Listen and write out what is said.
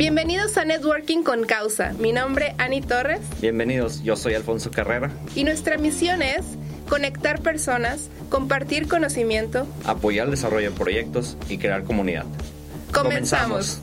Bienvenidos a Networking con Causa. Mi nombre Ani Torres. Bienvenidos, yo soy Alfonso Carrera. Y nuestra misión es conectar personas, compartir conocimiento, apoyar el desarrollo de proyectos y crear comunidad. Comenzamos.